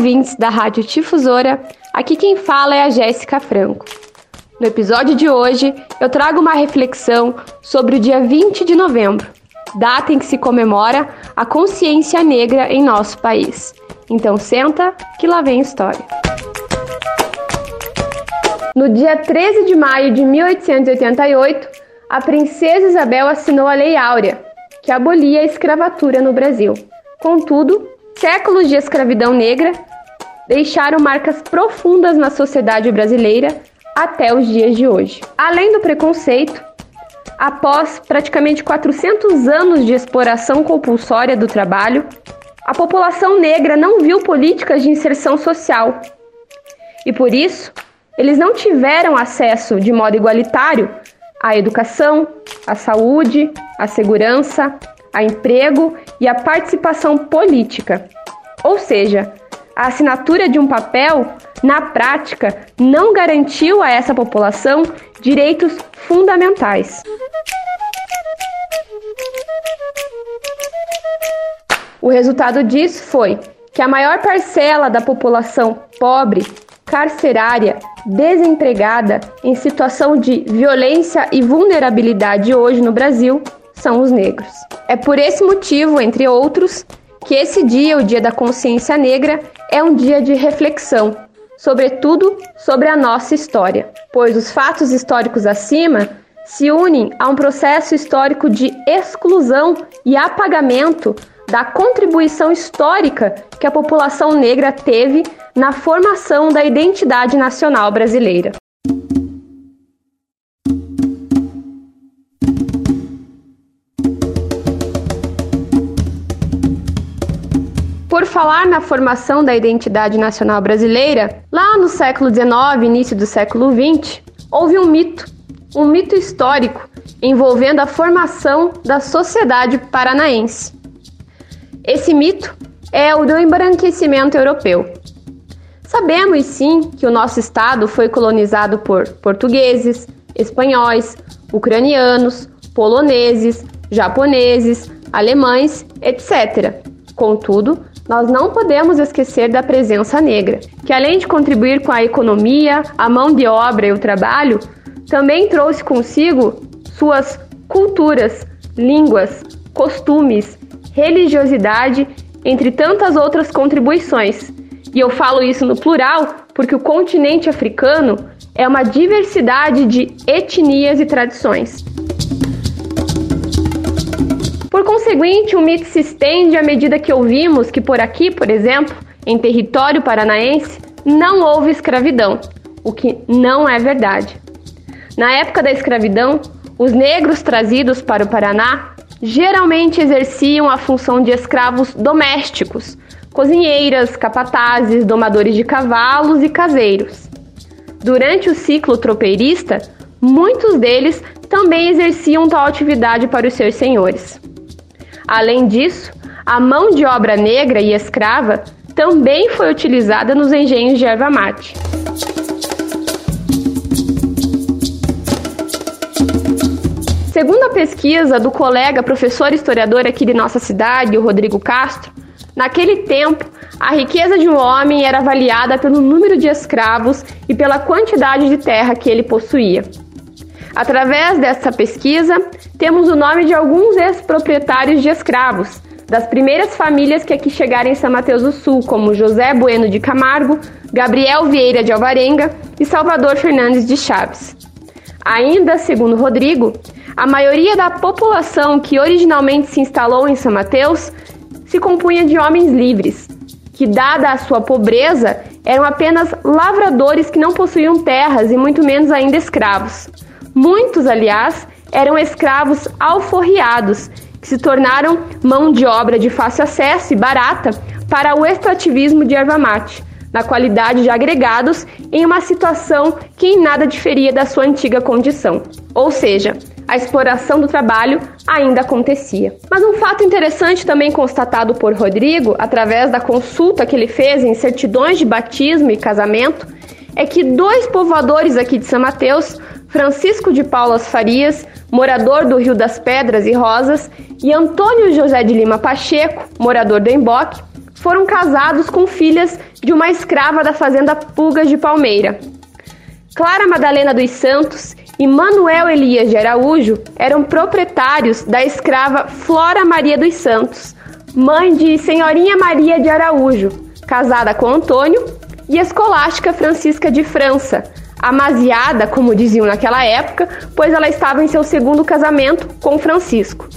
ouvintes da Rádio Difusora. Aqui quem fala é a Jéssica Franco. No episódio de hoje, eu trago uma reflexão sobre o dia 20 de novembro, data em que se comemora a consciência negra em nosso país. Então senta que lá vem história. No dia 13 de maio de 1888, a princesa Isabel assinou a Lei Áurea, que abolia a escravatura no Brasil. Contudo, Séculos de escravidão negra deixaram marcas profundas na sociedade brasileira até os dias de hoje. Além do preconceito, após praticamente 400 anos de exploração compulsória do trabalho, a população negra não viu políticas de inserção social. E por isso, eles não tiveram acesso de modo igualitário à educação, à saúde, à segurança, a emprego e a participação política. Ou seja, a assinatura de um papel, na prática, não garantiu a essa população direitos fundamentais. O resultado disso foi que a maior parcela da população pobre, carcerária, desempregada, em situação de violência e vulnerabilidade hoje no Brasil, são os negros. É por esse motivo, entre outros, que esse dia, o Dia da Consciência Negra, é um dia de reflexão, sobretudo sobre a nossa história, pois os fatos históricos acima se unem a um processo histórico de exclusão e apagamento da contribuição histórica que a população negra teve na formação da identidade nacional brasileira. Por falar na formação da identidade nacional brasileira, lá no século XIX, início do século XX, houve um mito, um mito histórico envolvendo a formação da sociedade paranaense. Esse mito é o do embranquecimento europeu. Sabemos sim que o nosso estado foi colonizado por portugueses, espanhóis, ucranianos, poloneses, japoneses, alemães, etc. Contudo, nós não podemos esquecer da presença negra, que além de contribuir com a economia, a mão de obra e o trabalho, também trouxe consigo suas culturas, línguas, costumes, religiosidade, entre tantas outras contribuições. E eu falo isso no plural porque o continente africano é uma diversidade de etnias e tradições. Por conseguinte, o mito se estende à medida que ouvimos que por aqui, por exemplo, em território paranaense, não houve escravidão, o que não é verdade. Na época da escravidão, os negros trazidos para o Paraná geralmente exerciam a função de escravos domésticos, cozinheiras, capatazes, domadores de cavalos e caseiros. Durante o ciclo tropeirista, muitos deles também exerciam tal atividade para os seus senhores. Além disso, a mão de obra negra e escrava também foi utilizada nos engenhos de erva mate. Segundo a pesquisa do colega professor historiador aqui de nossa cidade, o Rodrigo Castro, naquele tempo a riqueza de um homem era avaliada pelo número de escravos e pela quantidade de terra que ele possuía. Através dessa pesquisa, temos o nome de alguns ex-proprietários de escravos, das primeiras famílias que aqui chegaram em São Mateus do Sul, como José Bueno de Camargo, Gabriel Vieira de Alvarenga e Salvador Fernandes de Chaves. Ainda, segundo Rodrigo, a maioria da população que originalmente se instalou em São Mateus se compunha de homens livres, que, dada a sua pobreza, eram apenas lavradores que não possuíam terras e muito menos ainda escravos. Muitos, aliás, eram escravos alforriados, que se tornaram mão de obra de fácil acesso e barata para o extrativismo de erva mate, na qualidade de agregados em uma situação que em nada diferia da sua antiga condição. Ou seja, a exploração do trabalho ainda acontecia. Mas um fato interessante também constatado por Rodrigo, através da consulta que ele fez em certidões de batismo e casamento, é que dois povoadores aqui de São Mateus, Francisco de Paulas Farias, morador do Rio das Pedras e Rosas, e Antônio José de Lima Pacheco, morador do Emboque, foram casados com filhas de uma escrava da fazenda Pulgas de Palmeira. Clara Madalena dos Santos e Manuel Elias de Araújo eram proprietários da escrava Flora Maria dos Santos, mãe de Senhorinha Maria de Araújo, casada com Antônio, e escolástica Francisca de França, amaziada, como diziam naquela época, pois ela estava em seu segundo casamento com Francisco.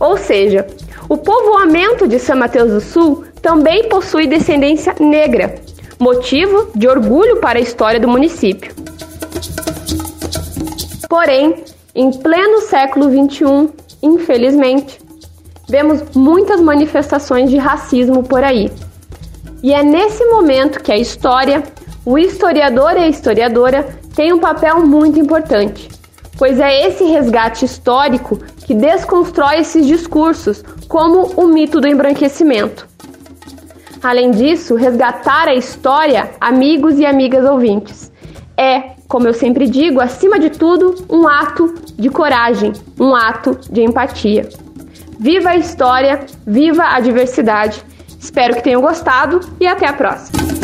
Ou seja, o povoamento de São Mateus do Sul também possui descendência negra, motivo de orgulho para a história do município. Porém, em pleno século XXI, infelizmente, vemos muitas manifestações de racismo por aí. E é nesse momento que a história, o historiador e a historiadora têm um papel muito importante, pois é esse resgate histórico que desconstrói esses discursos, como o mito do embranquecimento. Além disso, resgatar a história, amigos e amigas ouvintes, é como eu sempre digo, acima de tudo, um ato de coragem, um ato de empatia. Viva a história, viva a diversidade. Espero que tenham gostado e até a próxima.